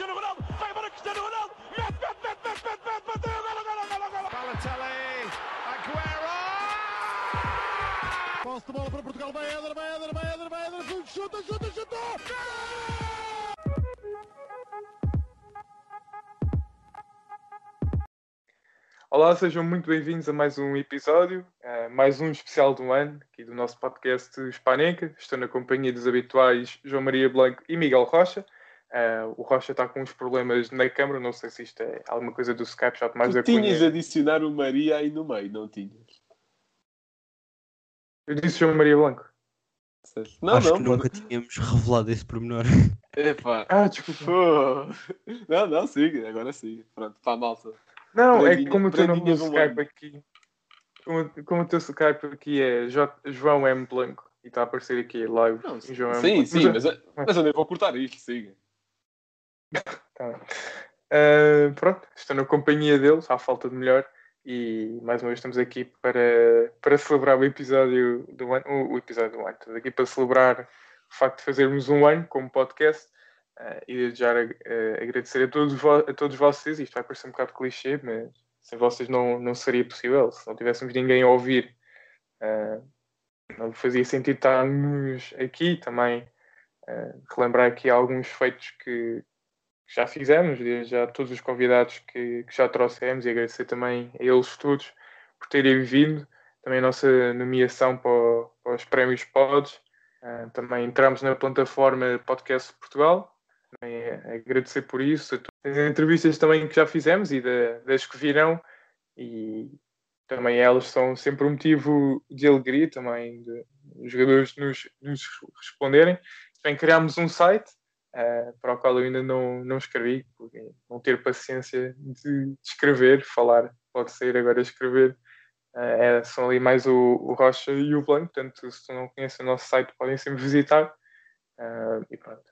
Cristiano Ronaldo, vai embora Cristiano Ronaldo, mete, mete, mete, mete, mete, mete, bateu, golo, golo, golo, golo. Balotelli, Aguero! Posse de bola para Portugal, vai Éder, vai Éder, vai Éder, vai Éder, chuta, chuta, chuta! Olá, sejam muito bem-vindos a mais um episódio, uh, mais um especial do ano, aqui do nosso podcast Hispaneca. Estou na companhia dos habituais João Maria Blanco e Miguel Rocha. Uh, o Rocha está com uns problemas na câmara, não sei se isto é alguma coisa do Skype, já mais Tu tinhas Cunha. adicionar o Maria aí no meio, não tinhas? Eu disse João Maria Blanco. Não, Acho não, que nunca tínhamos revelado esse pormenor. Epá. Ah, desculpa. Não, não, siga, agora siga. Pronto, para a malta. Não, é que como o teu nome do Skype ano. aqui, como, como o teu Skype aqui é J- João M. Blanco e está a aparecer aqui live Não, João M. sim, Blanco. sim, Mas, mas, mas eu nem vou cortar isto, siga. Tá. Ah, pronto, estou na companhia deles, à falta de melhor, e mais uma vez estamos aqui para, para celebrar o episódio do ano. O, o episódio do ano. Estamos aqui para celebrar o facto de fazermos um ano como podcast ah, e já ah, agradecer a todos, a todos vocês. Isto vai parecer um bocado clichê, mas sem vocês não, não seria possível. Se não tivéssemos ninguém a ouvir, não fazia sentido estarmos aqui também. relembrar aqui alguns feitos que, que já fizemos, desde já todos os convidados que, que já trouxemos e agradecer também a eles todos por terem vindo. Também a nossa nomeação para, para os prémios Pods. Ah, também entramos na plataforma Podcast Portugal. Também agradecer por isso. As entrevistas também que já fizemos e da- das que virão. E também elas são sempre um motivo de alegria também de, os jogadores nos, nos responderem. Também criámos um site Uh, para o qual eu ainda não, não escrevi, não ter paciência de, escrever, falar pode ser, agora escrever uh, é, são ali mais o, o Rocha e o Blanco, portanto se não conheces o nosso site podem sempre visitar Uh, e pronto.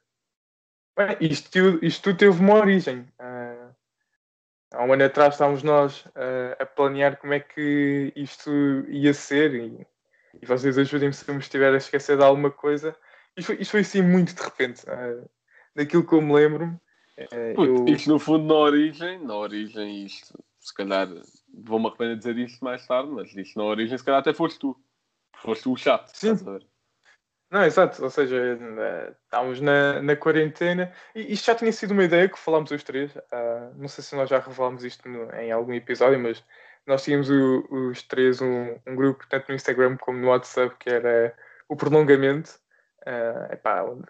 Bem, isto, isto tudo teve uma origem. Uh, há um ano atrás estávamos nós a planear como é que isto ia ser e, e vocês ajudem-me se eu me estiver a esquecer de alguma coisa. Isto foi, isto foi assim muito de repente. Uh, daquilo que eu me lembro. Puto, eu- Isto no fundo na origem, na origem isto, se calhar, vou-me arrepender de dizer isto mais tarde, mas isto na origem se calhar até foste tu. Foste o chato, Sim. estás a ver? Não, exato, ou seja, eh, estávamos na, na quarentena e isto já tinha sido uma ideia que falámos os três. ah, não sei se nós já revelámos isto no- em algum episódio, mas nós tínhamos o- os três um, um grupo, tanto no Instagram como no WhatsApp, que era o Prolongamento, ah, epá, onde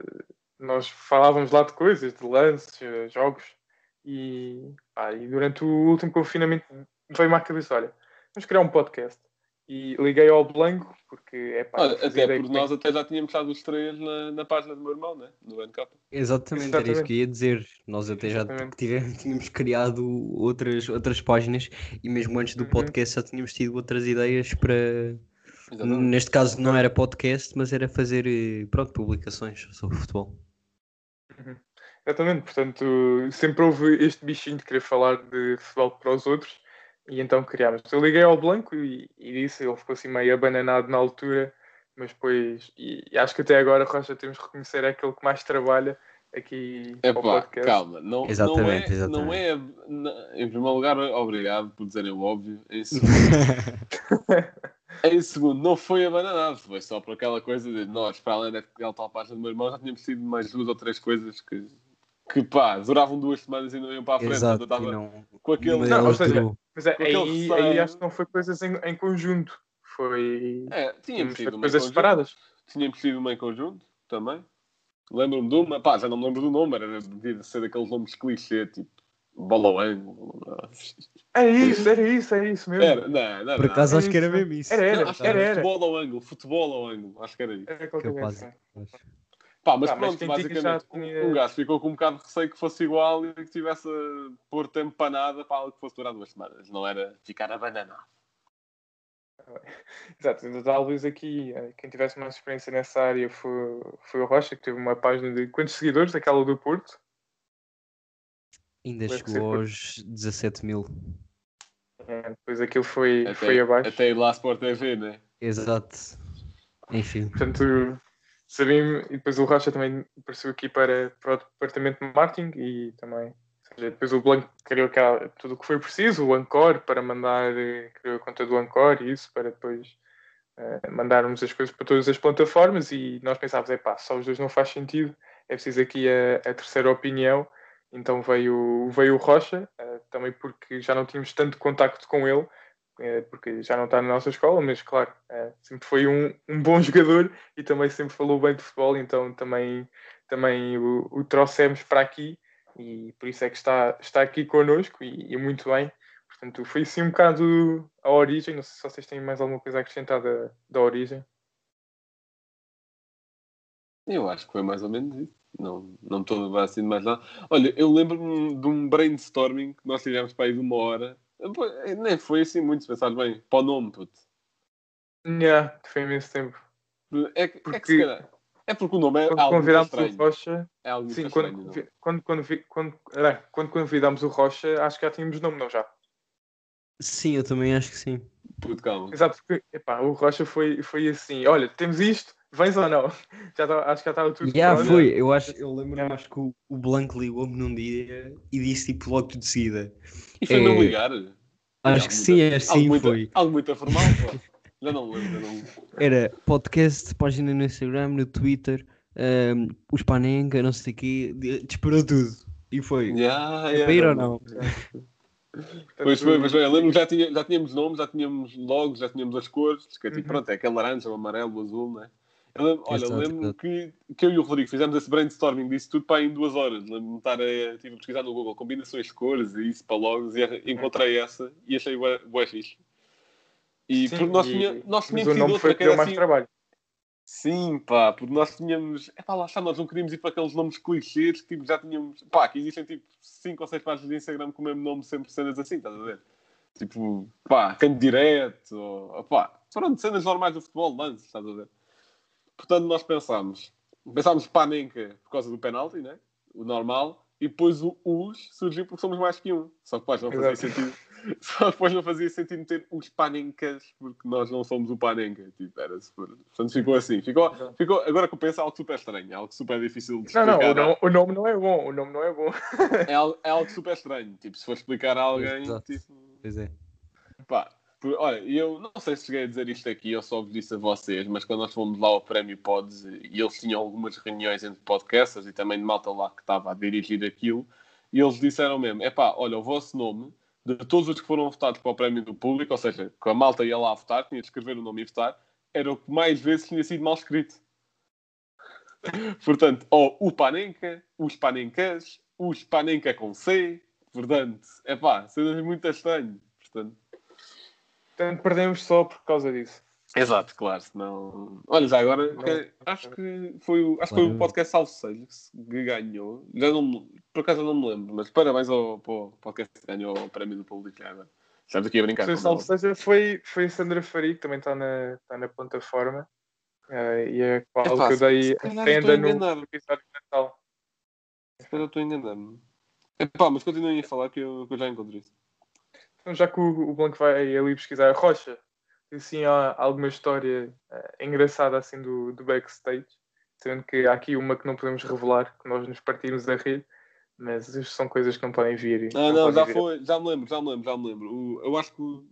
nós falávamos lá de coisas, de lances, eh, jogos, e, pá, e durante o último confinamento veio-me à cabeça: olha, vamos criar um podcast. E liguei ao Blanco, porque é pá, Olha, até é nós até já tínhamos estado os três na, na página do meu irmão, né? No NK. Exatamente, era isso Exatamente. que eu ia dizer. Nós até já Exatamente. tive- tínhamos criado outras, outras páginas e mesmo antes do Uhum. podcast já tínhamos tido outras ideias para. Exatamente. Neste caso não era podcast, mas era fazer eh, pronto, publicações sobre futebol. Exatamente, portanto, sempre houve este bichinho de querer falar de futebol para os outros e então criámos. Eu liguei ao Blanco e, e disse, ele ficou assim meio abananado na altura, mas depois, e, e acho que até agora, Rocha, temos que reconhecer é aquele que mais trabalha aqui É ao pá, podcast. calma, não, Exatamente, não, é, não é. Em primeiro lugar, obrigado por dizerem o óbvio. Em segundo, em segundo, não foi abandonado, foi só por aquela coisa de nós, para além daquela tal página do meu irmão, já tínhamos tido mais duas ou três coisas que, que pá, duravam duas semanas e não iam para a frente. Exato, e estava não, com aquele. Não, ou delas seja. Mas é- aí, receio. aí acho que não foi coisas em, em conjunto, foi É, tínhamos em coisas separadas. Tínhamos tido uma em conjunto também. Lembro-me de uma, pá, já não me lembro do nome, era devia ser daqueles nomes clichê, tipo bola ao ângulo. É isso, era isso, é isso mesmo. Era, não, não, Por não. acaso Era acho que era mesmo isso. Era, era, Não, acho era, era era. futebol ao ângulo, futebol ao ângulo, acho que era isso. Era qualquer coisa. Pá, mas Pá, mas pronto, já basicamente, tinha- um gajo ficou com um bocado de receio que fosse igual e que tivesse a pôr tempo para nada para algo que fosse durar duas semanas. Não era ficar abananado. Exato, talvez aqui quem tivesse mais experiência nessa área foi, foi o Rocha, que teve uma página de quantos seguidores? Aquela do Porto? Ainda Deve ser chegou por- aos 17 mil. É, depois aquilo foi, Até, foi abaixo. até ir lá Sport TV, né? Exato. Enfim. Portanto, sabia e depois o Rocha também apareceu aqui para, para o departamento de marketing e também, ou seja, depois o Blanco criou aquela, tudo o que foi preciso, o Ancor para mandar, eh, criou a conta do Ancor e isso para depois eh, mandarmos as coisas para todas as plataformas e nós pensávamos, é pá, só os dois não faz sentido, é preciso aqui a, a terceira opinião, então veio, veio o Rocha, eh, também porque já não tínhamos tanto contacto com ele, eh, porque já não está na nossa escola, mas claro, eh, sempre foi um, um bom jogador e também sempre falou bem de futebol, então também, também o, o trouxemos para aqui e por isso é que está, está aqui connosco e, e muito bem. Portanto, foi assim um bocado a origem. Não sei se vocês têm mais alguma coisa a acrescentar da, da origem. Eu acho que foi mais ou menos isso. Não, não estou a levar assim de mais nada. Olha, eu lembro-me de um brainstorming que nós tivemos para aí de uma hora. Nem foi assim muito, se pensares bem. Para o nome, puto. Yeah, foi imenso tempo. É, que- é que Porque- se calhar. É porque o nome é Quando algo convidámos o estranho. Rocha, É algo sim, estranho. quando, não? convi- quando, quando, vi- quando, era, quando convidámos o Rocha, acho que já tínhamos nome, não já? Sim, eu também acho que sim. Puto, calma. Exato, porque epá, o Rocha foi, foi assim: olha, temos isto, vens ou não? Já tá- acho que já estava tudo Já pronto. foi, eu acho, eu lembro, acho que o, o Blanco ligou-me num dia e disse tipo logo de seguida. E foi não É, ligar? Acho Algo que sim, é assim algo muito, foi. Algo muito formal, pô. Já não lembro, não lembro. Era podcast, página no Instagram, no Twitter, ahm, os Panenka, não sei o quê, de- disparou tudo. E foi. Yeah, É yeah, para ir ou não- não? Pois foi, pois foi. Eu lembro que já, tinha, já tínhamos nomes, já tínhamos logos, já tínhamos as cores. Que é tipo, Uhum. pronto, é aquele laranja, o amarelo, o azul, né? Eu lembro, olha, Exato, lembro exato. que, que eu e o Rodrigo fizemos esse brainstorming disso tudo para em duas horas. Lembro-me de estar a, tive a pesquisar no Google combinações de cores e isso para logos e arra- encontrei essa e achei bué fixe. E Sim, porque nós, tinha, nós tínhamos o sido nome outra foi que era mais assim, trabalho. Sim, pá, porque nós tínhamos. É pá, lá está, nós não queríamos ir para aqueles nomes clichês que tipo, já tínhamos. Pá, que existem tipo 5 ou 6 páginas de Instagram com o mesmo nome, sempre cenas assim, estás a ver? Tipo, pá, canto direto, ou pá, pronto, cenas normais do futebol, lance, estás a ver? Portanto, nós pensámos. Pensámos Panenka por causa do penalti, né? O normal, e depois o US surgiu porque somos mais que um. Só que depois não fazia Exato. sentido. Só que depois não fazia sentido ter os Panenkas, porque nós não somos o Panenka. Tipo, era super... Portanto, ficou assim. Ficou, Exato. ficou, agora que eu penso, é algo super estranho, é algo super difícil de Não, explicar. não, o nome, o nome não é bom. O nome não é bom. É, algo, é algo super estranho. Tipo, se for explicar a alguém, Exato. tipo, Pois é. Pá, olha, eu não sei se cheguei a dizer isto aqui ou só vos disse a vocês, mas quando nós fomos lá ao Prémio Pods e eles tinham algumas reuniões entre podcasters e também de malta lá que estava a dirigir aquilo, e eles disseram mesmo: é pá, olha, o vosso nome, de todos os que foram votados para o Prémio do Público, ou seja, que a malta ia lá votar, tinha de escrever o nome e votar, era o que mais vezes tinha sido mal escrito. Portanto, ou o Panenka, os Panencas, os Panenka com C, portanto, é pá, cenas muito estranhas. Portanto, Portanto, perdemos só por causa disso. Exato, claro, senão... Olha, já agora, que- acho que foi o, acho que foi o podcast que ganhou. Já não, por acaso eu não me lembro, mas parabéns ao, para o podcast que ganhou o prémio do público já aqui a brincar. Seja, foi, foi a Sandra Faria, que também está na, está na plataforma. eh, e é qual Epá, que eu dei a no episódio de Natal. Espera, eu estou enganando. Epá, mas continuem a falar que eu, que eu já encontrei isso. Então, já que o, o Blanco vai ali pesquisar a Rocha, assim, há alguma história eh, engraçada assim do, do backstage, sendo que há aqui uma que não podemos revelar, que nós nos partimos a rir, mas isto são coisas que não podem vir. Ah, não, podem já vir. foi, já me lembro, já me lembro, já me lembro. O- eu acho que o,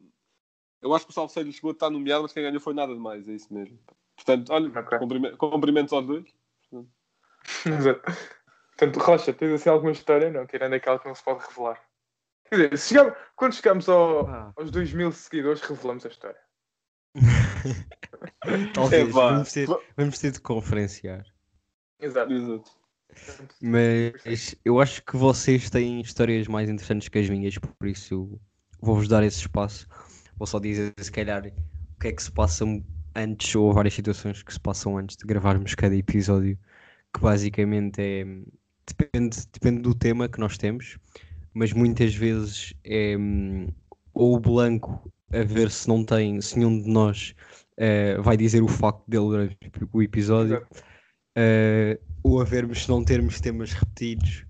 eu acho que o chegou a estar nomeado, mas quem ganhou foi nada demais, é isso mesmo. Portanto, olha, Ok. cumprime- cumprimentos aos dois. Exato. Portanto, Rocha, tens assim alguma história? Não, tirando aquela que não se pode revelar. Quer dizer, chegamos- quando chegamos ao- Ah. aos 2 mil seguidores, revelamos a história. Talvez, vamos ter, vamos ter de conferenciar. Exato. Exato. Mas eu acho que vocês têm histórias mais interessantes que as minhas, por isso vou-vos dar esse espaço. Vou só dizer, se calhar, o que é que se passa antes, ou várias situações que se passam antes de gravarmos cada episódio, que basicamente é. Depende, depende do tema que nós temos, mas muitas vezes é hum, ou o Blanco a ver se não tem, se nenhum de nós eh, vai dizer o facto dele durante o episódio. Uh, ou a vermos se não termos temas repetidos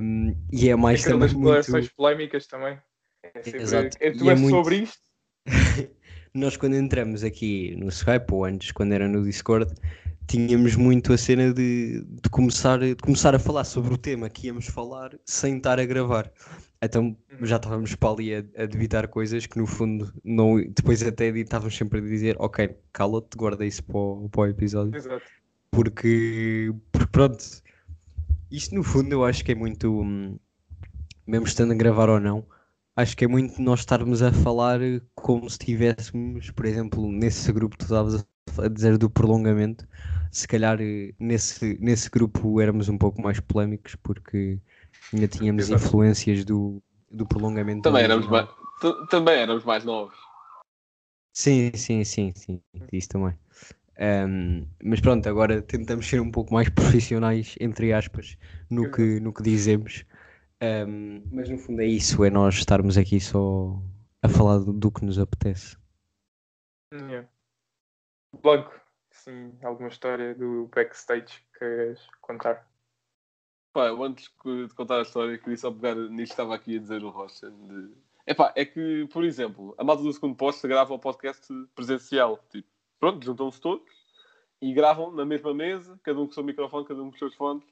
um, e é mais Aquelas também muito declarações polémicas também. É sempre, Exato. é, E tu é és muito- sobre isto? nós quando entramos aqui no Skype ou antes quando era no Discord tínhamos muito a cena de, de, começar, de começar a falar sobre o tema que íamos falar sem estar a gravar. Então já estávamos para ali a, a debitar coisas que no fundo não, depois até estávamos sempre a dizer ok, cala-te, guarda isso para o, para o episódio. Exato. Porque, porque pronto, isto no fundo eu acho que é muito, hum, mesmo estando a gravar ou não, acho que é muito nós estarmos a falar como se estivéssemos, por exemplo, nesse grupo que tu estavas a dizer do prolongamento, se calhar eh, nesse, nesse grupo éramos um pouco mais polémicos porque ainda tínhamos Exato. influências do, do prolongamento. Também do- éramos, mais, também éramos mais novos. Sim, sim, sim, sim, isso também. Ahm, mas pronto, agora tentamos ser um pouco mais profissionais, entre aspas, no que, no que dizemos. Ahm, mas no fundo é isso, é nós estarmos aqui só a falar do, do que nos apetece. Yeah. Blanco, sim, alguma história do backstage que queres contar? Pá, eu antes de contar a história, queria só pegar nisto que estava aqui a dizer o Rocha. De... Epá, é que, por exemplo, a malta do segundo posto grava o podcast presencial. Tipo, pronto, juntam-se todos e gravam na mesma mesa, cada um com o seu microfone, cada um com os seus fones.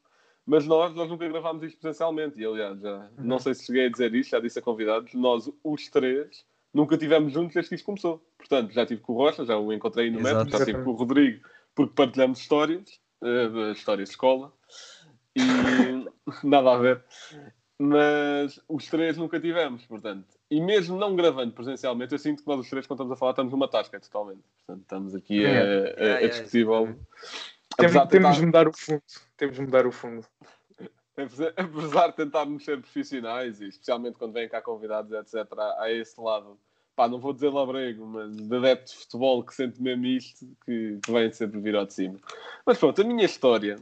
Mas nós, nós nunca gravámos isto presencialmente. E, aliás, já não sei se cheguei a dizer isto, já disse a convidados, nós, os três, nunca tivemos juntos desde que isto começou. Portanto, já estive com o Rocha, já o encontrei no Exato. metro, já estive com o Rodrigo, porque partilhamos histórias, eh, histórias de escola, e nada a ver. Mas os três nunca tivemos, portanto. E mesmo não gravando presencialmente, eu sinto que nós os três, quando estamos a falar, estamos numa tasca totalmente. Portanto, estamos aqui a, É. a, Yeah, a yeah, discutir algo. Temos, temos tentar- de mudar o fundo. Temos de mudar o fundo. Apesar de tentarmos ser profissionais, e especialmente quando vêm cá convidados, etc., há esse lado, pá, não vou dizer labrego, mas de adepto de futebol que sente mesmo isto, que, que vem sempre vir ao de cima. Mas pronto, a minha história,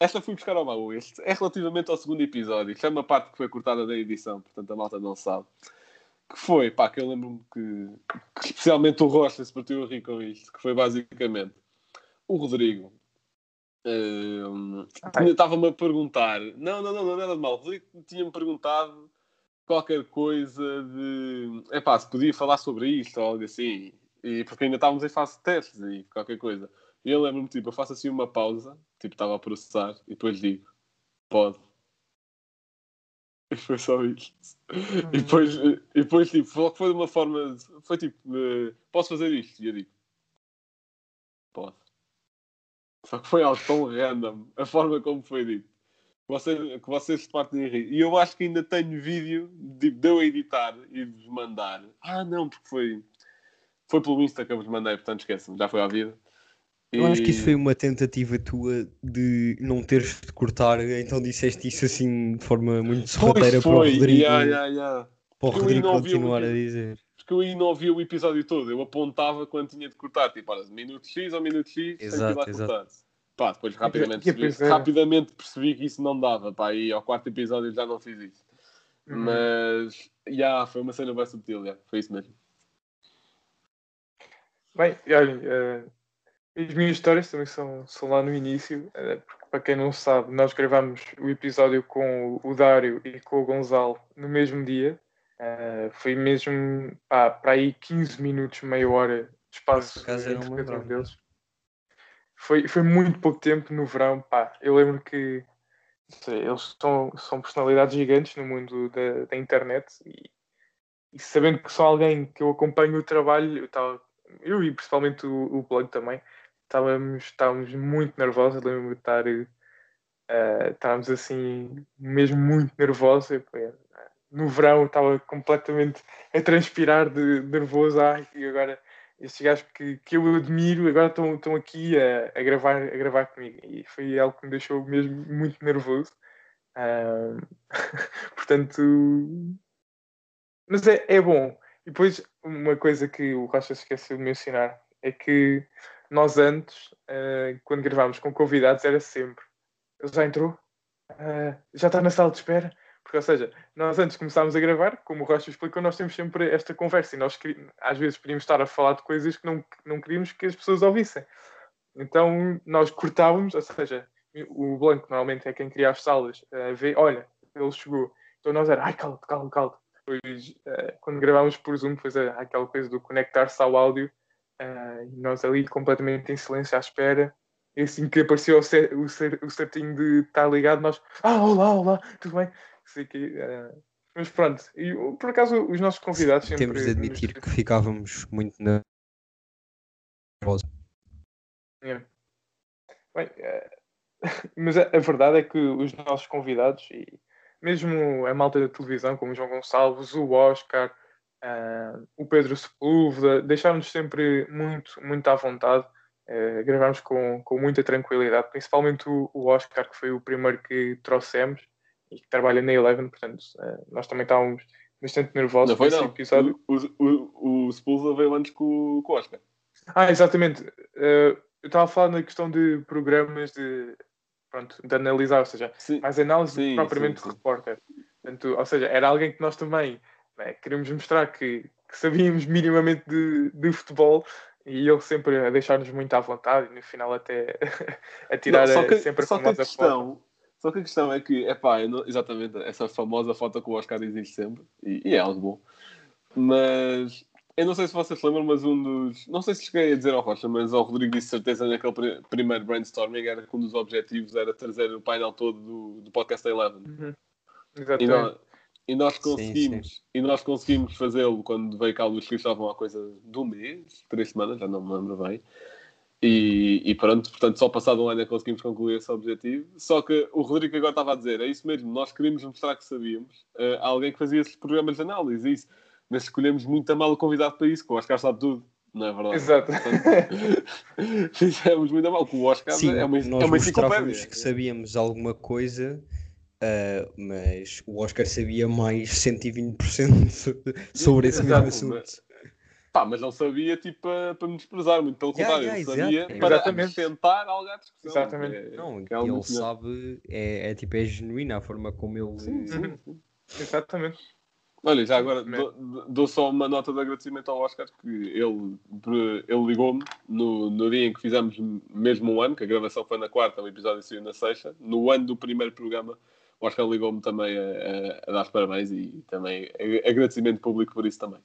esta fui buscar ao baú, este é relativamente ao segundo episódio, isto é uma parte que foi cortada da edição, portanto a malta não sabe. Que foi, pá, que eu lembro-me que, que especialmente o Rocha se partiu a rir com isto, que foi basicamente o Rodrigo. Hum, tinha- Estava-me a perguntar, não, não, não, não, nada de mal. Tinha-me perguntado qualquer coisa de é pá, se podia falar sobre isto ou algo assim, e porque ainda estávamos em fase de testes e qualquer coisa. E eu lembro-me, tipo, eu faço assim uma pausa, tipo, estava a processar, e depois digo, pode. E foi só isto. E depois, e depois tipo, foi de uma forma, foi tipo, posso fazer isto? E eu digo, pode. Só que foi algo tão random, a forma como foi dito. que Vocês, que vocês se partem a rir. E eu acho que ainda tenho vídeo de, de eu editar e de vos mandar. Ah, não, porque foi, foi pelo Insta que eu vos mandei, portanto esqueçam, já foi à vida. Eu acho que isso E- foi uma tentativa tua de não teres de cortar, então disseste isso assim de forma muito sorrateira para o Rodrigo, yeah, yeah, yeah. para o Rodrigo continuar a dizer. Porque eu aí não ouvia o episódio todo. Eu apontava quando tinha de cortar, tipo, olha, minuto X ou minuto X, tem que ir lá Exato, exato. cortar. Pá, depois rapidamente, percebi, rapidamente percebi que isso não dava. Pá, e ao quarto episódio já não fiz isso. Uhum. Mas, já, foi uma cena bem subtil, já. foi isso mesmo. Bem, olhem, eh, as minhas histórias também são, são lá no início, eh, porque para quem não sabe, nós gravamos o episódio com o Dário e com o Gonçalo no mesmo dia. Eh, foi mesmo para aí 15 minutos, meia hora de espaço entre cada um deles. Foi, foi muito pouco tempo no verão, pá. Eu lembro que sei, eles são, são personalidades gigantes no mundo da, da internet e, e sabendo que são alguém que eu acompanho o trabalho, eu estava eu e principalmente o, o blog também, estávamos, estávamos muito nervosos. Lembro-me de estar, eh, estávamos assim, mesmo muito nervosos. Eu, no verão estava completamente a transpirar de, nervoso. Ai, e agora estes gajos que, que eu admiro agora estão, estão aqui a, a, gravar, a gravar comigo. E foi algo que me deixou mesmo muito nervoso. Ah, portanto, mas é, é bom. E depois, uma coisa que o Rocha se esqueceu de mencionar é que nós antes, eh, quando gravámos com convidados, era sempre ele já entrou, Ah, já está na sala de espera. Porque, ou seja, nós antes começámos a gravar, como o Rocha explicou, nós temos sempre esta conversa e nós às vezes podíamos estar a falar de coisas que não, não queríamos que as pessoas ouvissem. Então nós cortávamos, ou seja, o Blanco normalmente é quem cria as salas, a ver, olha, ele chegou. Então nós era, ai, calma, calma, calma. Depois, eh, quando gravámos por Zoom, depois é aquela coisa do conectar-se ao áudio, eh, e nós ali completamente em silêncio à espera. E assim que apareceu o, cer- o, cer- o certinho de estar ligado, nós, ah, olá, olá, tudo bem? Sei que, eh, mas pronto, e por acaso os nossos convidados sempre. Temos de admitir que ficávamos muito nervosos. É. Bem, eh, mas a, a verdade é que os nossos convidados, e mesmo a malta da televisão, como o João Gonçalves, o Oscar, ah, o Pedro Sepúlveda, deixaram-nos sempre muito, muito à vontade. Uh, gravámos com, com muita tranquilidade, principalmente o, o Oscar, que foi o primeiro que trouxemos e que trabalha na Eleven, portanto, eh, nós também estávamos bastante nervosos Não foi não. episódio. O, o, o, o Spulza veio antes com, o- Oscar. Ah, exatamente. Eh, eu estava a falar na questão de programas de, pronto, de analisar, ou seja, Sim. mais análise Sim, propriamente sim, de sim. repórter. Portanto, ou seja, era alguém que nós também né, queríamos mostrar que, que sabíamos minimamente de, de futebol e ele sempre a deixar-nos muito à vontade e no final até a tirar Não, só que, eh, sempre a só que a famosa foto. questão, só que a questão é que, eu não- exatamente, essa famosa foto que o Oscar existe sempre, e, e é algo bom. Mas eu não sei se vocês se lembram, mas um dos. Não sei se cheguei a dizer ao Rocha, mas ao Rodrigo disse certeza naquele pri- primeiro brainstorming era que um dos objetivos era trazer o painel todo do, do podcast Eleven. Uhum. E Exatamente. nós, e nós Sim, conseguimos, e nós conseguimos fazê-lo quando veio cá o Luís Cristóvão há coisa de um mês, três semanas, já não me lembro bem. E, e pronto, portanto, só passado um ano é que conseguimos concluir esse objetivo. Só que o Rodrigo agora estava a dizer, é isso mesmo, nós queríamos mostrar que sabíamos a alguém que fazia esses programas de análise, isso. Mas escolhemos muito a mal o convidado para isso, que o Oscar sabe tudo, não é verdade? Exato. Portanto, fizemos muito a mal, que o Oscar Sim, é uma, nós é uma mostrávamos que sabíamos alguma coisa, ah, mas o Oscar sabia mais 120% sobre esse mesmo Exato, assunto. Pá, mas não sabia tipo para, para me desprezar, muito pelo Yeah, contrário, yeah, sabia para Exatamente. acrescentar algo à discussão. Exatamente. É- Não, é ele melhor. sabe, é, é tipo, é genuína a forma como ele. Uhum. Exatamente. Olha, já agora dou, dou só uma nota de agradecimento ao Oscar, que ele, ele ligou-me no, no dia em que fizemos mesmo um ano, que a gravação foi na quarta, o episódio saiu na sexta. No ano do primeiro programa, o Oscar ligou-me também a, a- a dar os parabéns e também agradecimento público por isso também.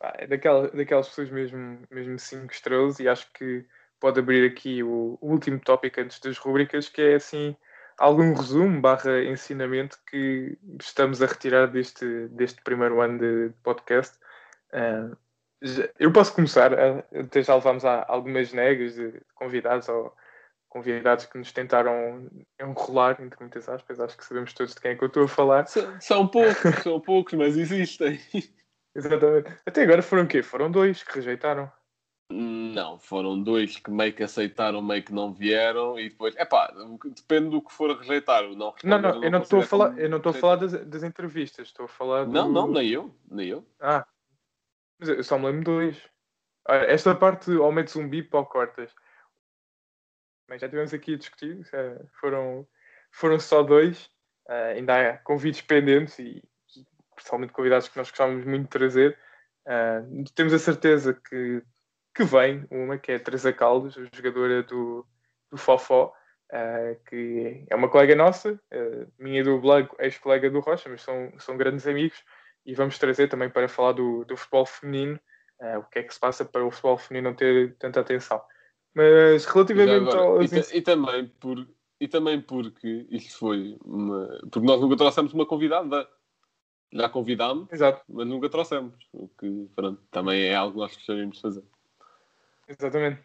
Pá, é daquela, daquelas pessoas mesmo, mesmo cinco estrelas e acho que pode abrir aqui o, o último tópico antes das rubricas, que é assim algum resumo barra ensinamento que estamos a retirar deste, deste primeiro ano de podcast. Ah, já- eu posso começar, ah, até já levámos algumas negas de convidados ou convidados que nos tentaram enrolar, entre muitas aspas, acho que sabemos todos de quem é que eu estou a falar. São, são poucos, são poucos, mas existem. Exatamente. Até agora foram o quê? Foram dois que rejeitaram. Não, foram dois que meio que aceitaram, meio que não vieram e depois, é pá, depende do que for rejeitar. Não, Não, não, eu não estou a falar, eu não estou a falar das, das entrevistas, estou a falar do... Não, não, nem eu, nem eu. Ah, mas eu só me lembro de dois. Olha, esta parte ou metes um bip ou cortas. Mas já tivemos aqui a discutir, eh, foram, foram só dois. Eh, ainda há convites pendentes e principalmente convidados que nós gostávamos muito de trazer. Eh, temos a certeza que, que vem uma, que é a Teresa Caldas, a jogadora do, do Fofó, eh, que é uma colega nossa, eh, minha do Blanco, ex-colega do Rocha, mas são, são grandes amigos e vamos trazer também para falar do, do futebol feminino, o que é que se passa para o futebol feminino não ter tanta atenção. Mas relativamente agora, ao. e, e também por, e também porque isto foi uma, porque nós nunca trouxemos uma convidada. Já convidámos, Exato, mas nunca trouxemos. O que pronto, também é algo que nós gostaríamos de fazer. exatamente.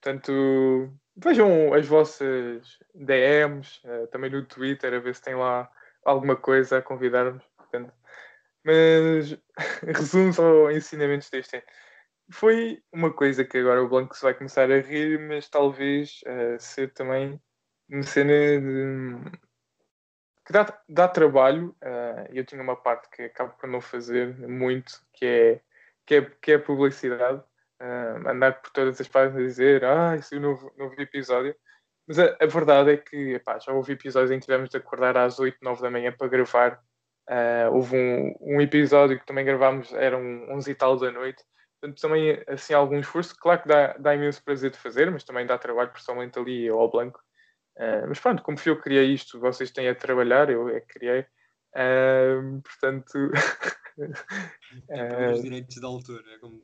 Portanto, vejam as vossas DMs, eh, também no Twitter, a ver se tem lá alguma coisa a convidar-nos. Mas resumo só ensinamentos deste ano. Foi uma coisa que agora o Blanco se vai começar a rir, mas talvez eh, ser também uma cena de- que dá, dá trabalho. eh, eu tinha uma parte que acabo por não fazer muito, que é, que é, que é publicidade. eh, andar por todas as páginas a dizer ah, isso é um novo, novo episódio. Mas a, a verdade é que epá, já houve episódios em que tivemos de acordar às 8, 9 da manhã para gravar. Eh, houve um, um episódio que também gravámos, eram 11 e tal da noite. Portanto, também assim algum esforço. Claro que dá, dá imenso prazer de fazer, mas também dá trabalho, principalmente ali ao Blanco. Uh, mas pronto, como fui eu que criei isto, vocês têm a trabalhar, eu é que criei. Uh, portanto, É pelos uh, direitos de autor, é como.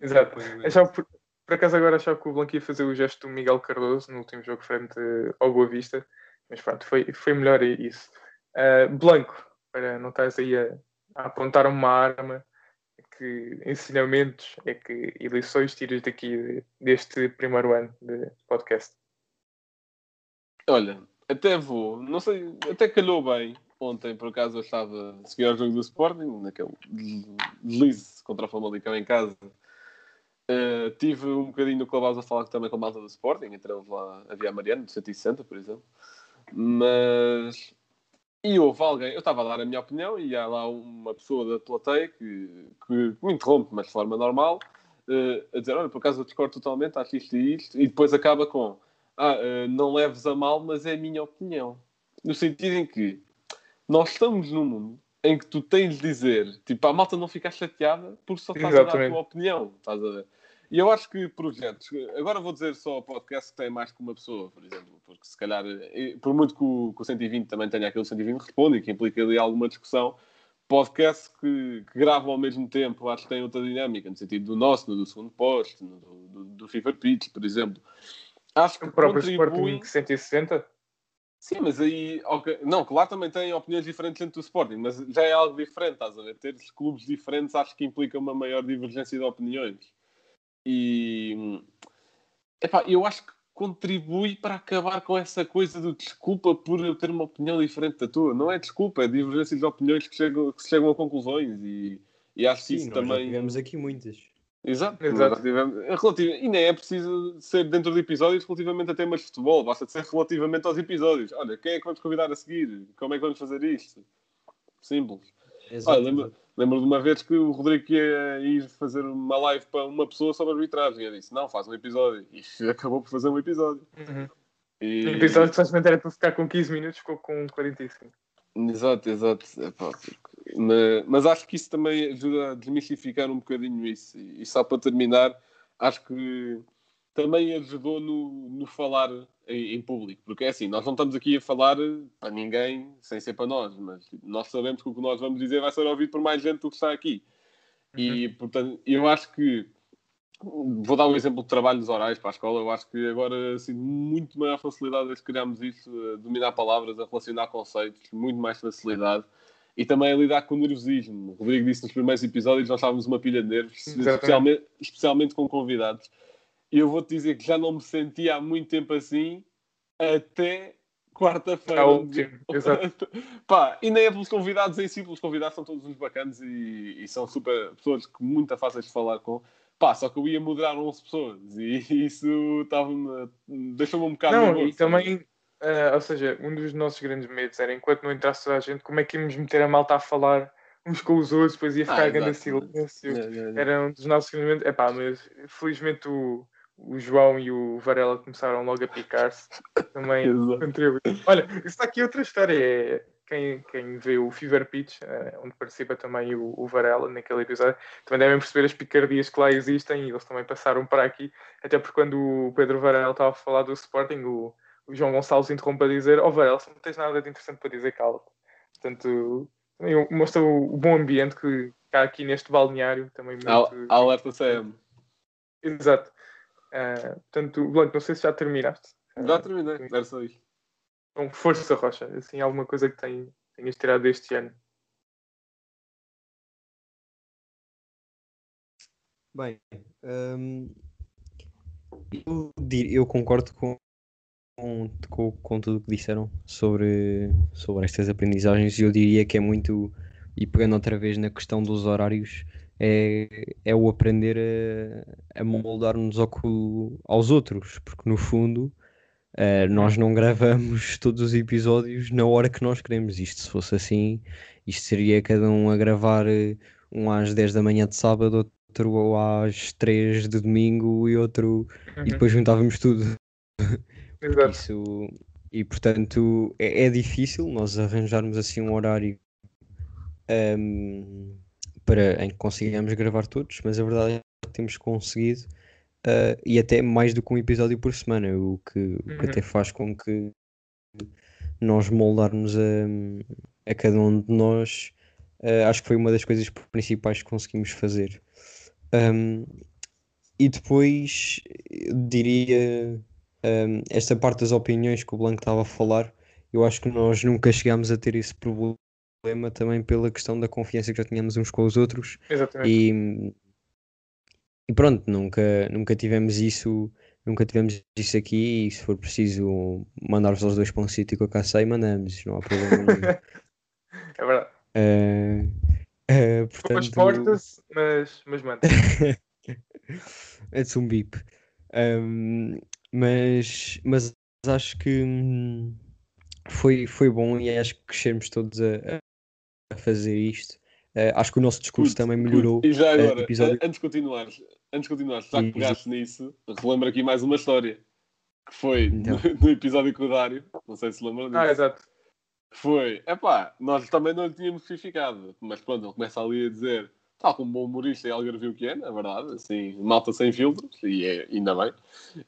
exato. É só por, por acaso agora achava que o Blanco ia fazer o gesto do Miguel Cardoso no último jogo frente ao Boa Vista, mas pronto, foi, foi melhor isso. Uh, Blanco, para não estares aí a, a apontar uma arma, que ensinamentos é que e lições tiras daqui deste primeiro ano de podcast? Olha, até vou, não sei, até calhou bem. Ontem, por acaso, eu estava a seguir ao jogo do Sporting, naquele deslize contra o Famalicão em casa. Uh, tive um bocadinho no Clubhouse a falar também com a malta do Sporting, entre eles lá havia a Mariana, de 160, por exemplo. Mas. E houve alguém, eu estava a dar a minha opinião e há lá uma pessoa da plateia que, que me interrompe, mas de forma normal, uh, a dizer: Olha, por acaso eu discordo totalmente, acho isto e isto, e depois acaba com: Ah, uh, não leves a mal, mas é a minha opinião. No sentido em que nós estamos num mundo em que tu tens de dizer, tipo, a malta não ficar chateada porque só estás Exatamente. a dar a tua opinião, estás a ver? E eu acho que projetos, agora vou dizer só podcast que tem mais que uma pessoa, por exemplo, porque se calhar, por muito que o, que o 120 também tenha aquele 120 responde e que implica ali alguma discussão, podcast que, que gravam ao mesmo tempo, acho que tem outra dinâmica, no sentido do nosso, no do segundo post, no, do, do FIFA Pitch, por exemplo. Acho que o próprio contribui... Sporting 160? Sim, mas aí, okay. não, claro, também tem opiniões diferentes entre o Sporting, mas já é algo diferente, estás a ver? Ter clubes diferentes acho que implica uma maior divergência de opiniões. E epá, eu acho que contribui para acabar com essa coisa do desculpa por eu ter uma opinião diferente da tua. Não é desculpa, é divergência de opiniões que chegam, que chegam a conclusões e, e acho que isso também. tivemos aqui muitas. Exato, Exato. Tivemos, relativo, e nem é preciso ser dentro de episódios relativamente a temas de futebol, basta ser relativamente aos episódios. Olha, quem é que vamos convidar a seguir? Como é que vamos fazer isto? Simples. Olha, lembro, lembro de uma vez que o Rodrigo ia ir fazer uma live para uma pessoa sobre arbitragem. Eu disse: Não, faz um episódio. E acabou por fazer um episódio. Uhum. E... O episódio que simplesmente era para ficar com 15 minutos, ficou com 45. Exato, exato. Epá, mas, mas, acho que isso também ajuda a desmistificar um bocadinho isso. E, e só para terminar, acho que também ajudou no, no falar em, em, público, porque é assim, nós não estamos aqui a falar para ninguém sem ser para nós, mas nós sabemos que o que nós vamos dizer vai ser ouvido por mais gente do que está aqui. Uhum. E portanto, eu acho que vou dar um exemplo de trabalhos orais para a escola. Eu acho que agora assim, muito maior facilidade desde que criámos isso, a dominar palavras, a relacionar conceitos, muito mais facilidade. E também a lidar com o nervosismo. O Rodrigo disse nos primeiros episódios, nós estávamos uma pilha de nervos, especialmente, especialmente com convidados. E eu vou-te dizer que já não me sentia há muito tempo assim, até quarta-feira. Ah, exato. Pá, e nem é pelos convidados em si, pelos convidados são todos uns bacanas e, e são super pessoas que muito fáceis de falar com. Pá, só que eu ia moderar 11 pessoas e isso estava deixou-me um bocado Não, nervoso, e também, uh, ou seja, um dos nossos grandes medos era enquanto não entrasse toda a gente, como é que íamos meter a malta a falar uns com os outros, depois ia ficar ah, grande silêncio. É, é, é. Era um dos nossos grandes medos. Epá, mas felizmente o o João e o Varela começaram logo a picar-se. Também contribuiu. Olha, isso aqui outra história. É quem, quem vê o Fever Pitch, uh, onde participa também o, o, Varela naquele episódio, também devem perceber as picardias que lá existem e eles também passaram para aqui. Até porque quando o Pedro Varela estava a falar do Sporting, o, o João Gonçalves interrompe a dizer: Oh Varela, se não tens nada de interessante para dizer, cala. Portanto, mostra o, o, bom ambiente que há aqui neste balneário. Também muito... Alerta CM. Exato. Uh, portanto, Blanco, não sei se já terminaste. Já ah, terminei, era só isto. Então, força, Rocha. Assim, alguma coisa que tem, tenhas tirado deste ano? Bem, hum, eu, eu, concordo com, com, com, tudo o que disseram sobre, sobre estas aprendizagens e eu diria que é muito, e pegando outra vez na questão dos horários, é, é o aprender a, a moldar-nos ao, aos outros, porque no fundo uh, nós não gravamos todos os episódios na hora que nós queremos. Isto, se fosse assim, isto seria cada um a gravar eh, um às 10 da manhã de sábado, outro às 3 de domingo e outro, uhum. e depois juntávamos tudo. Exato. Isso, e portanto é, é, difícil nós arranjarmos assim um horário. Um, para, em que consigamos gravar todos, mas a verdade é que temos conseguido uh, e até mais do que um episódio por semana, o que, uhum. o que até uhum. faz com que nós moldarmos a, a cada um de nós, uh, acho que foi uma das coisas principais que conseguimos fazer. Um, e depois diria hum, esta parte das opiniões que o Blanco estava a falar, eu acho que nós nunca chegámos a ter esse problema também pela questão da confiança que já tínhamos uns com os outros Exatamente. e, e pronto, nunca, nunca tivemos isso, nunca tivemos isso aqui e se for preciso mandar-vos os dois para um sítio que eu cá sei, mandamos, não há problema nenhum. É verdade. Eh, Desculpa, portanto, exporta-se, mas, mas manda. é um bip. Ahm, mas, mas acho que hum, foi, foi bom e acho que crescemos todos a, a fazer isto. Eh, acho que o nosso discurso Puto, também puto. melhorou. E já eh, agora, episódio- a- antes de continuares, antes de continuares, já que pegaste nisso, relembro aqui mais uma história. Que foi Então. no, no episódio com o Dário, não sei se lembram disso. Ah, exato. Foi, epá, nós também não lhe tínhamos justificado, mas pronto, ele começa ali a dizer, tal como um bom humorista e algarvio que é, na verdade, assim, malta sem filtros, e é, ainda bem,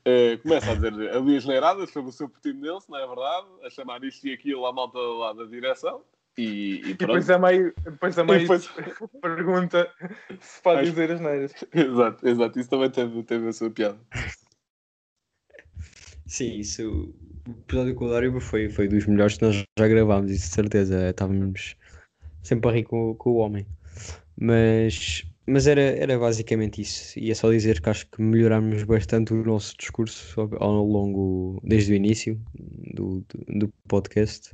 Eh, começa a dizer ali as neiradas sobre o seu Portimonense, não é verdade? A chamar isto e aquilo à malta lá da direção, e, e E depois a meio, depois a meio depois- pergunta se pode Acho- dizer as neiras. exato, exato, isso também teve, teve a sua piada. Sim, isso. O episódio com o Dário foi, foi dos melhores que nós já gravámos, isso de certeza. Estávamos sempre a rir com, com o homem. Mas, mas era, era basicamente isso. E é só dizer que acho que melhorámos bastante o nosso discurso ao, longo, desde o início do, do, do podcast.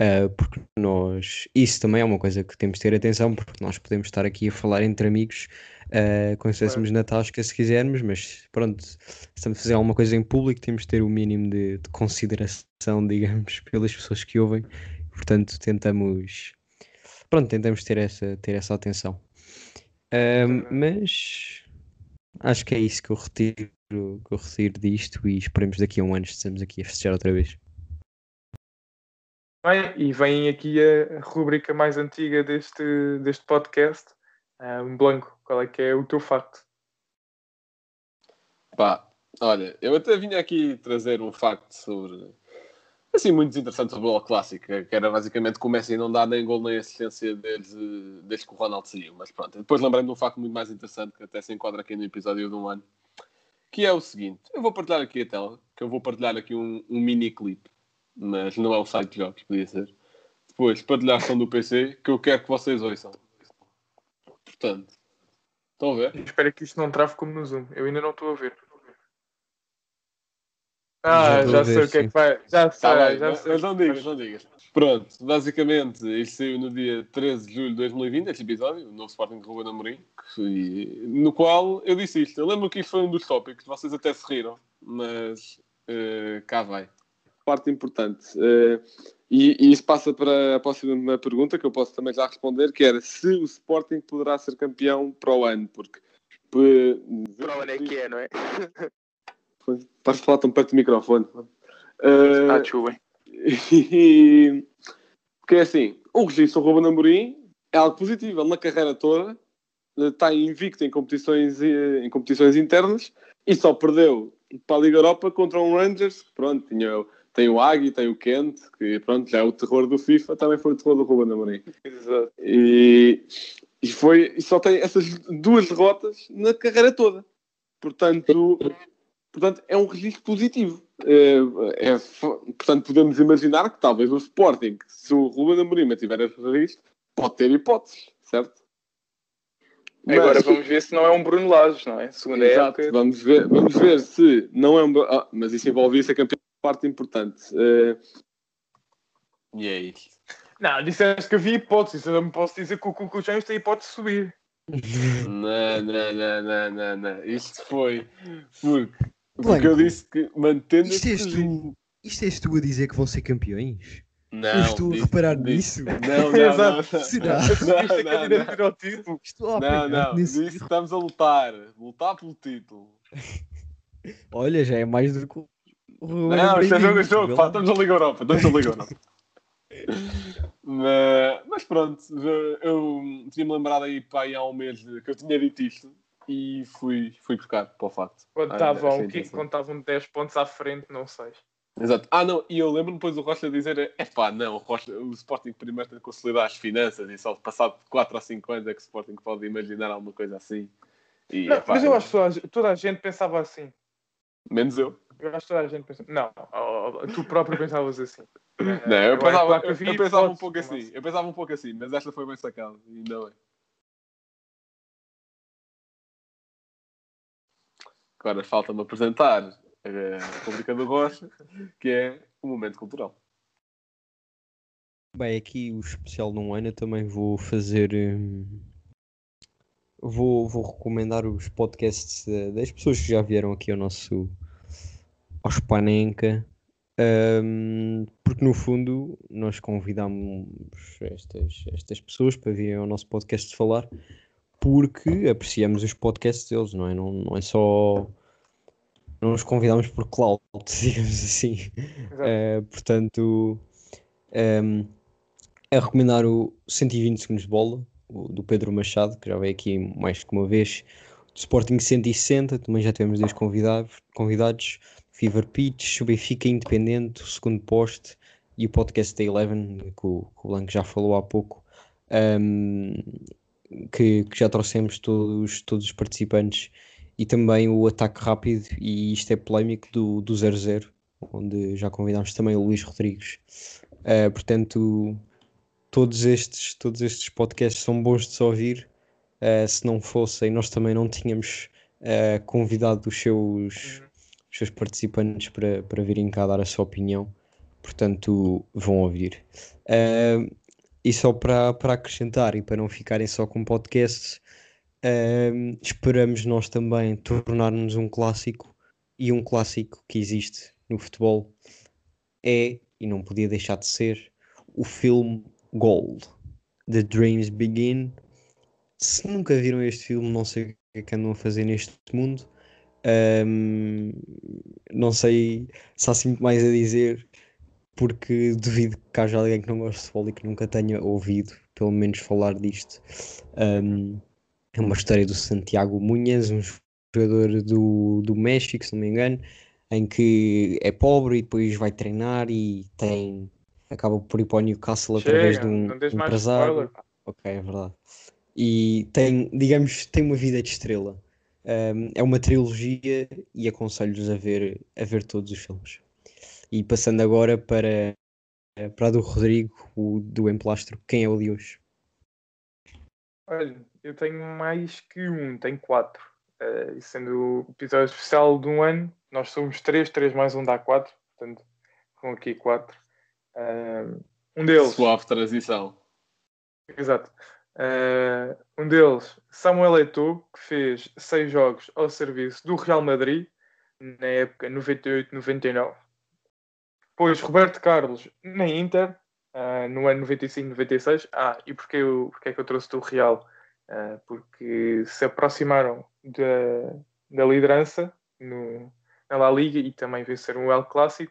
Ah, porque nós. Isso também é uma coisa que temos de ter atenção, porque nós podemos estar aqui a falar entre amigos, ah, quando estivéssemos na tasca se quisermos, mas pronto, se estamos a fazer alguma coisa em público, temos de ter o mínimo de, de consideração, digamos, pelas pessoas que ouvem. Portanto, tentamos. Pronto, tentamos ter essa, ter essa atenção. Mas acho que é isso que eu retiro, que eu retiro disto e esperemos daqui a um ano estejamos aqui a festejar outra vez. Bem, e vem aqui a rubrica mais antiga deste, deste podcast. Um Blanco, qual é que é o teu facto? Pá, olha, eu até vinha aqui trazer um facto sobre. Assim, muito interessante sobre o clássico, que era basicamente que o Messi não dá nem gol nem assistência desde, desde que o Ronaldo saiu. Mas pronto, depois lembrei-me de um facto muito mais interessante que até se enquadra aqui no episódio de um ano, que é o seguinte: eu vou partilhar aqui a tela, que eu vou partilhar aqui um, um mini clipe, mas não é o site de jogos, podia ser. Depois, partilhar som do PC, que eu quero que vocês ouçam. Portanto, estão a ver? Espero que isto não trave como no Zoom. Eu ainda não estou a ver. Ah, já, a sei ver, o que é que vai. Já sei, Tá bem, já mas, sei. mas não digas, não digas. Pronto, basicamente, isto saiu no dia 13 de julho de 2020, este episódio, o novo Sporting de Ruben Amorim, que no qual eu disse isto. Eu lembro que isto foi um dos tópicos, vocês até se riram, mas eh, cá vai. Parte importante. eh, e, e isso passa para a próxima pergunta, que eu posso também já responder, que era se o Sporting poderá ser campeão para o ano, porque... Para onde é que é, não é? Estás a falar tão perto do microfone. Eh, Ah, desculpem. E- Porque é assim, o registro do Ruben Amorim é algo positivo. Ele na carreira toda está invicto em competições, eh, em competições internas e só perdeu para a Liga Europa contra um Rangers. que, Pronto, tinha, tem o Agui, tem o Kent, que pronto, já é o terror do FIFA, também foi o terror do Ruben Amorim. Exato. E, e, foi, e só tem essas duas derrotas na carreira toda. Portanto, portanto é um registro positivo. É, é fo- portanto, podemos imaginar que talvez o Sporting, se o Ruben Amorim tiver esse registro, pode ter hipóteses, certo? Agora Mas- vamos ver se não é um Bruno Lage, não é? Segunda Exato. época. Vamos ver, vamos ver se não é um. Ah, mas isso envolve ser campeão parte importante. Eh, E é isso. Não, disseste que havia hipóteses. Eu não posso dizer que o Cucuchães tem hipótese de subir. Não, não, não, não, não, não. Isto foi porque, porque Blanco. eu disse que mantendo Isto és tu, isto és tu a dizer que vão ser campeões? Não, Eu estou a disse- reparar disse- nisso. Não, não, Exato. não. Será? A Não, não, não. Estou a Não, apanhar não, nesse disse que estamos a lutar. Lutar pelo título. Olha, já é mais do que o Ruben Não, isto é jogo, é jogo, pá, lá. estamos a Liga Europa, estamos a Liga Europa. mas, mas pronto, já- eu tinha-me lembrado aí pá, há um mês que eu tinha dito isto e fui, fui buscar para o facto. Quando Ah, estavam o estavam 10 pontos à frente, não sei. Exato. Ah, não, e eu lembro-me depois do Rocha dizer: é pá, não, o, Rocha, o Sporting primeiro tem que consolidar as finanças e só passado 4 ou 5 anos é que o Sporting pode imaginar alguma coisa assim. E, Não, epá, mas eu acho que toda a, gente pensava assim. Menos eu. Eu acho que toda a gente pensava. Não, tu próprio pensavas assim. Não, eu Agora, pensava, claro que eu, eu pensava um pouco assim. Eu pensava um pouco assim, mas esta foi bem sacada. E ainda bem. Agora falta-me apresentar a República do Rocha, que é o momento cultural. Bem, aqui o especial de um ano eu também vou fazer. hum, vou, vou recomendar os podcasts eh, das pessoas que já vieram aqui ao nosso. ao Spanenka. hum, porque no fundo nós convidamos estas, estas pessoas para virem ao nosso podcast falar porque apreciamos os podcasts deles, não é? Não, não é só. Não os convidamos por cloud, digamos assim. Eh, portanto, ehm, a recomendar o 120 segundos de bola, o do Pedro Machado, que já veio aqui mais que uma vez, do Sporting 160, também já tivemos dois convidados, convidados Fever Pitch, o Benfica Independente, o segundo poste e o podcast da Eleven, que o, que o Blanco já falou há pouco, ehm, que, que já trouxemos todos, todos os participantes, e também o Ataque Rápido, e isto é polémico, do, do 00, onde já convidámos também o Luís Rodrigues. Uh, portanto, todos estes, todos estes podcasts são bons de se ouvir. Uh, se não fossem, nós também não tínhamos uh, convidado os seus, os seus participantes para, para virem cá dar a sua opinião. Portanto, vão ouvir. Uh, e só para, acrescentar e para não ficarem só com podcasts, uh, esperamos nós também tornar-nos um clássico e um clássico que existe no futebol é, e não podia deixar de ser, o filme Gold. The Dreams Begin. Se nunca viram este filme, não sei o que é andam a fazer neste mundo. Ahm, não sei se há assim muito mais a dizer, porque duvido que haja alguém que não goste de futebol e que nunca tenha ouvido, pelo menos, falar disto. Ahm, é uma história do Santiago Munhas, um jogador do, do México, se não me engano, em que é pobre e depois vai treinar e tem acaba por ir para o Newcastle através Chega, de um mais empresário. Ok, é verdade. E tem, digamos, tem uma vida de estrela. Um, é uma trilogia e aconselho-vos a ver, a ver todos os filmes. E passando agora para, para a do Rodrigo, o do Emplastro, quem é o de hoje? Olha, eu tenho mais que um, tenho quatro. E sendo o episódio especial de um ano, nós somos três, três mais um dá quatro. Portanto, com aqui quatro. Ah, um deles, Suave transição. exato. Ah, um deles, Samuel Eto'o, que fez seis jogos ao serviço do Real Madrid na época 98-99. Depois, Roberto Carlos na Inter, ah, no ano 95-96. Ah, e porquê, eu, porquê é que eu trouxe do Real? Ah, porque se aproximaram da, da liderança no, na La Liga e também venceram o El Clássico.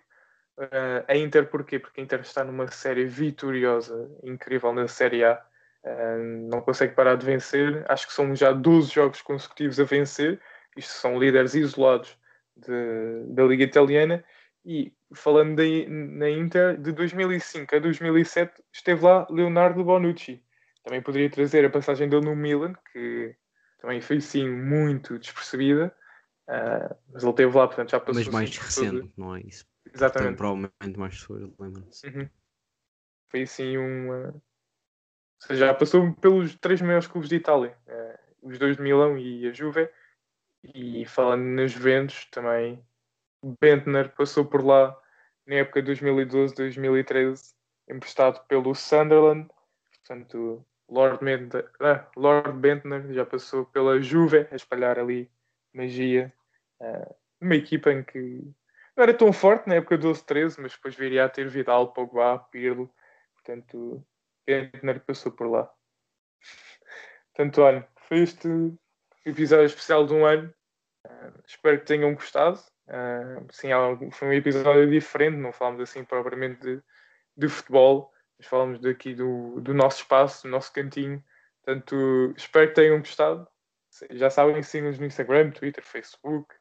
Uh, a Inter porquê? Porque a Inter está numa série vitoriosa, incrível na Série A. Uh, não consegue parar de vencer. Acho que são já 12 jogos consecutivos a vencer. Isto são líderes isolados de- da Liga Italiana. E falando da- na Inter, de 2005 a 2007 esteve lá Leonardo Bonucci. Também poderia trazer a passagem dele no Milan, que também foi sim muito despercebida. Uh, mas ele esteve lá, portanto já passou Mas mais assim todo- recente, não é isso? Exatamente. provavelmente mais pessoas lembram-se. Uhum. Foi assim um. uh, Ou seja, já passou pelos três maiores clubes de Itália, eh, os dois de Milão e a Juve. E falando nas Juventus, também Bentner passou por lá na época de 2012-2013, emprestado pelo Sunderland. Portanto, Lord, Bentner, ah, Lord Bentner já passou pela Juve a espalhar ali magia. eh, uma equipa em que não era tão forte na época 12-13, mas depois viria a ter Vidal, Pogba, Pirlo. Portanto, Bentner passou por lá. Portanto, olha, foi este episódio especial de um ano. Ah, espero que tenham gostado. Ah, sim, foi um episódio diferente, não falamos assim propriamente de, de futebol, mas falamos daqui do, do nosso espaço, do nosso cantinho. Portanto, espero que tenham gostado. Já sabem, sigam-nos no Instagram, Twitter, Facebook.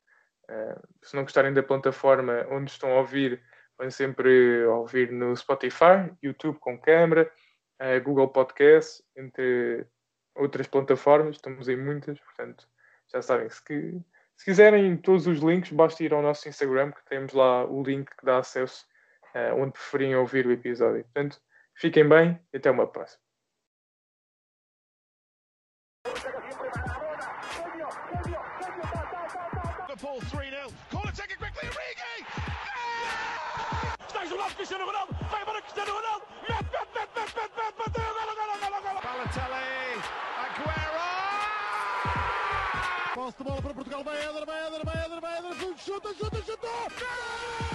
Uh, se não gostarem da plataforma onde estão a ouvir, podem sempre ouvir no Spotify, YouTube com câmera, uh, Google Podcast, entre outras plataformas, estamos em muitas, portanto, Já sabem, se, que- se quiserem todos os links, basta ir ao nosso Instagram, que temos lá o link que dá acesso eh, onde preferirem ouvir o episódio. Portanto, fiquem bem e até uma próxima. Liverpool 3 Vai Éder, vai Éder, vai Éder, vai Éder. Chuta, chuta, chuta. Gol!